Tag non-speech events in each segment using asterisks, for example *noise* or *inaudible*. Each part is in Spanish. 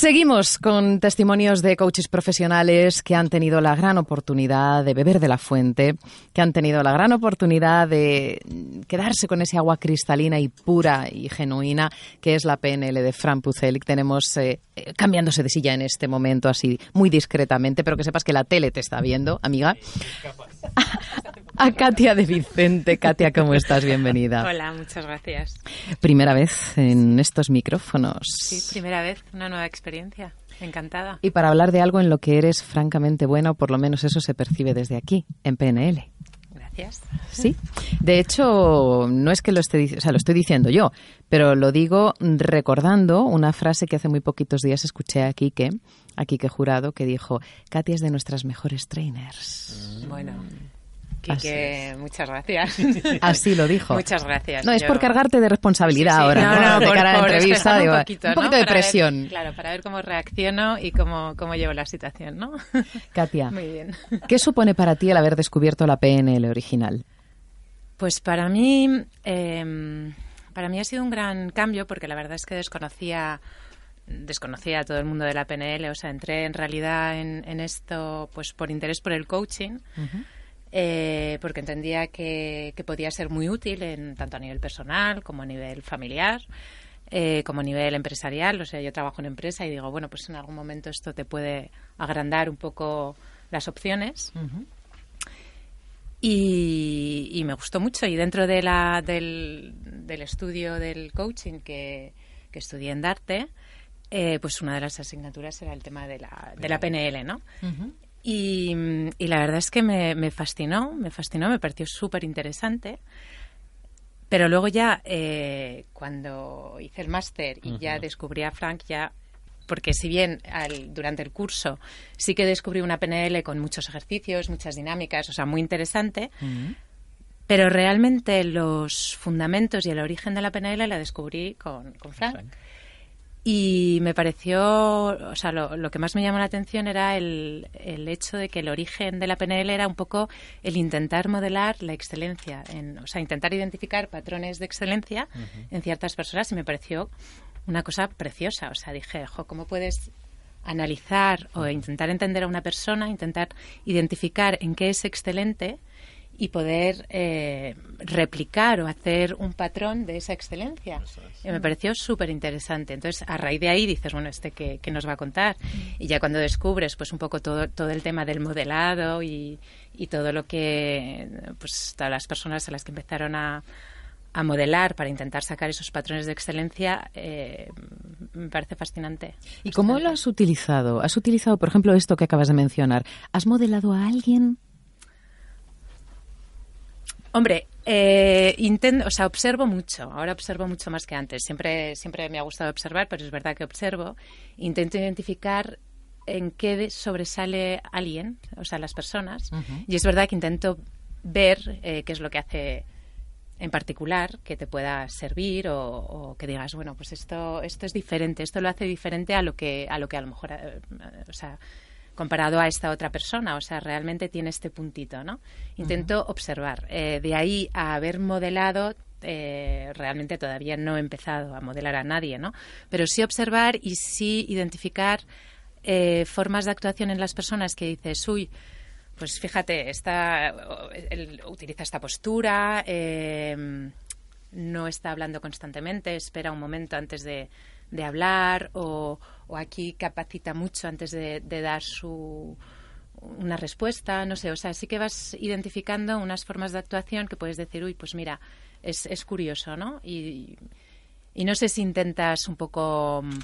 Seguimos con testimonios de coaches profesionales que han tenido la gran oportunidad de beber de la fuente, que han tenido la gran oportunidad de quedarse con ese agua cristalina y pura y genuina que es la PNL de Fran Pucelic. Tenemos eh, eh, cambiándose de silla en este momento así muy discretamente, pero que sepas que la tele te está viendo, amiga. *laughs* A Katia de Vicente. Katia, ¿cómo estás? Bienvenida. Hola, muchas gracias. Primera vez en estos micrófonos. Sí, primera vez, una nueva experiencia. Encantada. Y para hablar de algo en lo que eres francamente bueno, por lo menos eso se percibe desde aquí, en PNL. Gracias. Sí. De hecho, no es que lo esté, o sea, lo estoy diciendo yo, pero lo digo recordando una frase que hace muy poquitos días escuché a Quique, a Quique Jurado, que dijo, Katia es de nuestras mejores trainers. Bueno. Quique, muchas gracias. *laughs* Así lo dijo. Muchas gracias. No, es por cargarte de responsabilidad ahora, no, de por, cara a la entrevista. un poquito, un poquito ¿no? de ver- presión. claro, para ver cómo reacciono y cómo, cómo llevo la situación, ¿no? *laughs* Katia, Muy bien. ¿qué supone para ti el haber descubierto la PNL original? Pues para mí, eh, para mí ha sido un gran cambio porque la verdad es que desconocía desconocía a todo el mundo de la PNL, o sea, entré en realidad en, en esto pues por interés por el coaching, eh, porque entendía que, que podía ser muy útil en, tanto a nivel personal como a nivel familiar, eh, como a nivel empresarial. O sea, yo trabajo en empresa y digo, bueno, pues en algún momento esto te puede agrandar un poco las opciones. Y, y me gustó mucho. Y dentro de la, del, del estudio del coaching que, que estudié en Darte, eh, pues una de las asignaturas era el tema de la, de la PNL, ¿no? Y, y la verdad es que me, me fascinó, me fascinó, me pareció súper interesante. Pero luego ya, eh, cuando hice el máster y ya descubrí a Frank, ya porque si bien al- durante el curso sí que descubrí una PNL con muchos ejercicios, muchas dinámicas, o sea, muy interesante, pero realmente los fundamentos y el origen de la PNL la descubrí con, con Frank. Y me pareció, o sea, lo, lo que más me llamó la atención era el, el hecho de que el origen de la PNL era un poco el intentar modelar la excelencia, en, o sea, intentar identificar patrones de excelencia en ciertas personas y me pareció una cosa preciosa. O sea, dije, jo, ¿cómo puedes analizar o intentar entender a una persona, intentar identificar en qué es excelente y poder eh, replicar o hacer un patrón de esa excelencia. Y me pareció súper interesante. Entonces, a raíz de ahí dices, bueno, ¿este qué, qué nos va a contar? Y ya cuando descubres, pues un poco todo, todo el tema del modelado y, y todo lo que, pues todas las personas a las que empezaron a, a modelar para intentar sacar esos patrones de excelencia, eh, me parece fascinante. ¿Y cómo lo has utilizado? ¿Has utilizado, por ejemplo, esto que acabas de mencionar? ¿Has modelado a alguien? Hombre, eh, intento, o sea, observo mucho. Ahora observo mucho más que antes. Siempre, siempre me ha gustado observar, pero es verdad que observo. Intento identificar en qué sobresale alguien, o sea, las personas. Y es verdad que intento ver eh, qué es lo que hace en particular que te pueda servir o, o que digas bueno pues esto esto es diferente esto lo hace diferente a lo que a lo que a lo mejor eh, o sea comparado a esta otra persona o sea realmente tiene este puntito no intento observar. Eh, de ahí a haber modelado eh, realmente todavía no he empezado a modelar a nadie no pero sí observar y sí identificar eh, formas de actuación en las personas que dices uy pues fíjate, está, él utiliza esta postura, eh, no está hablando constantemente, espera un momento antes de, de hablar o, o aquí capacita mucho antes de, dar su una respuesta, no sé, o sea, sí que vas identificando unas formas de actuación que puedes decir, uy, pues mira, es, es curioso, ¿no? Y, y no sé si intentas un poco mm,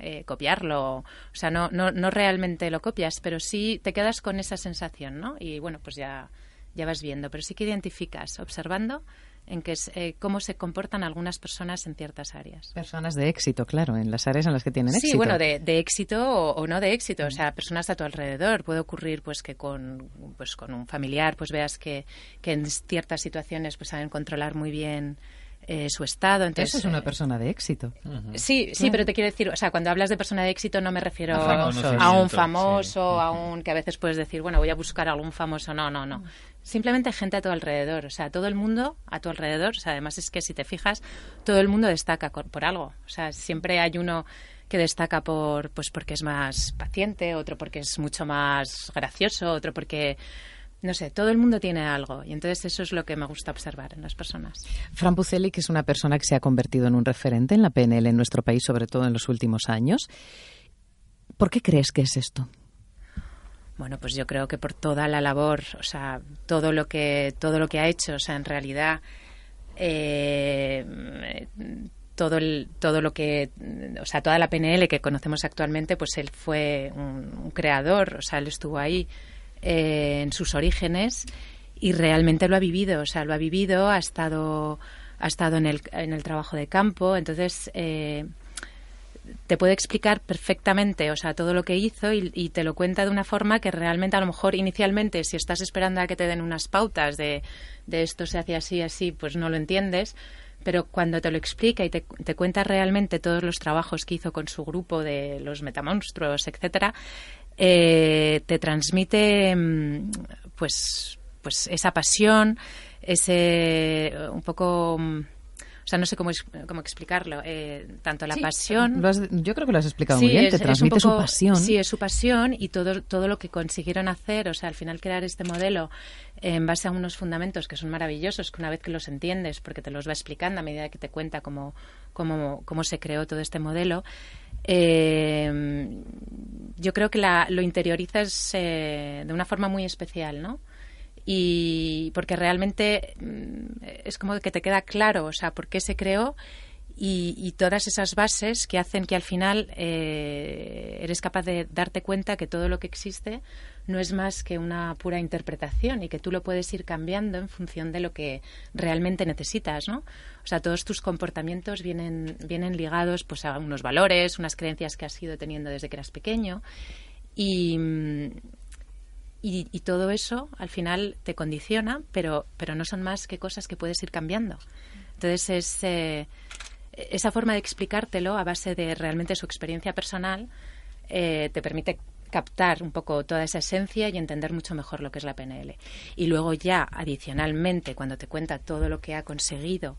eh, copiarlo. O sea, no, no, no realmente lo copias, pero sí te quedas con esa sensación, ¿no? Y bueno, pues ya, ya vas viendo. Pero sí que identificas, observando, en que es, eh, cómo se comportan algunas personas en ciertas áreas. Personas de éxito, claro, en las áreas en las que tienen Sí, éxito. bueno, de, de éxito o, o no de éxito, o sea, personas a tu alrededor. Puede ocurrir, pues, que con, pues, con un familiar, pues, veas que, que en ciertas situaciones, pues, saben controlar muy bien eh, su estado. Entonces, Eso es una eh, persona de éxito. Sí, sí, pero te quiero decir, o sea, cuando hablas de persona de éxito no me refiero A a un famoso, a un que a veces puedes decir, bueno, voy a buscar algún famoso. No, no, no. Simplemente gente a tu alrededor, o sea, todo el mundo a tu alrededor. O sea, además es que si te fijas, todo el mundo destaca por algo. O sea, siempre hay uno que destaca por pues porque es más paciente, otro porque es mucho más gracioso, otro porque no sé, todo el mundo tiene algo y entonces eso es lo que me gusta observar en las personas. Fran Puceli, que es una persona que se ha convertido en un referente en la PNL en nuestro país, sobre todo en los últimos años. ¿Por qué crees que es esto? Bueno, pues yo creo que por toda la labor, o sea, todo lo que todo lo que ha hecho, o sea, en realidad eh, todo el, todo lo que o sea toda la PNL que conocemos actualmente pues él fue un creador o sea él estuvo ahí eh, en sus orígenes y realmente lo ha vivido, o sea, lo ha vivido, ha estado, ha estado en, el, en el trabajo de campo, entonces eh, te puede explicar perfectamente, o sea, todo lo que hizo y, te lo cuenta de una forma que realmente a lo mejor inicialmente, si estás esperando a que te den unas pautas de, de esto se hace así, así, pues no lo entiendes, pero cuando te lo explica y te, te, cuenta realmente todos los trabajos que hizo con su grupo de los metamonstruos, etcétera, eh, te transmite mm, pues pues esa pasión ese un poco mm, o sea, no sé cómo, cómo explicarlo. Eh, tanto la pasión. yo creo que lo has explicado muy bien. te transmite su pasión. Sí, es su pasión y todo, todo lo que consiguieron hacer. O sea, al final crear este modelo en base a unos fundamentos que son maravillosos, que una vez que los entiendes, porque te los va explicando a medida que te cuenta cómo, cómo, cómo se creó todo este modelo, eh, yo creo que la, lo interiorizas eh, de una forma muy especial, ¿no? Y porque realmente mm, es como que te queda claro, o sea, por qué se creó y, todas esas bases que hacen que al final eh, eres capaz de darte cuenta que todo lo que existe no es más que una pura interpretación y que tú lo puedes ir cambiando en función de lo que realmente necesitas, ¿no? O sea, todos tus comportamientos vienen, vienen ligados pues, a unos valores, unas creencias que has ido teniendo desde que eras pequeño y, y, todo eso al final te condiciona, pero, pero no son más que cosas que puedes ir cambiando. Entonces es eh, esa forma de explicártelo a base de realmente su experiencia personal eh, te permite captar un poco toda esa esencia y entender mucho mejor lo que es la PNL. Y luego ya, adicionalmente, cuando te cuenta todo lo que ha conseguido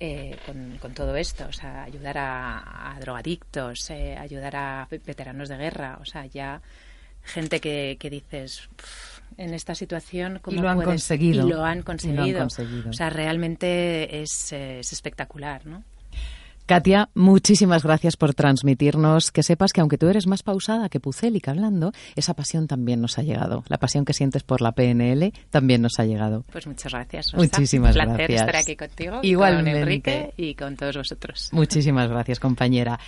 eh, con, todo esto, o sea, ayudar a, drogadictos, eh, ayudar a veteranos de guerra, o sea, ya gente que, que dices en esta situación ¿cómo y lo han conseguido y lo han conseguido, o sea realmente es, es espectacular no Katia, muchísimas gracias por transmitirnos que sepas que aunque tú eres más pausada que Pucélica hablando, esa pasión también nos ha llegado. La pasión que sientes por la PNL también nos ha llegado. Pues muchas gracias. Muchísimas Un placer estar aquí contigo, Igualmente. con Enrique y con todos vosotros. Muchísimas gracias, compañera.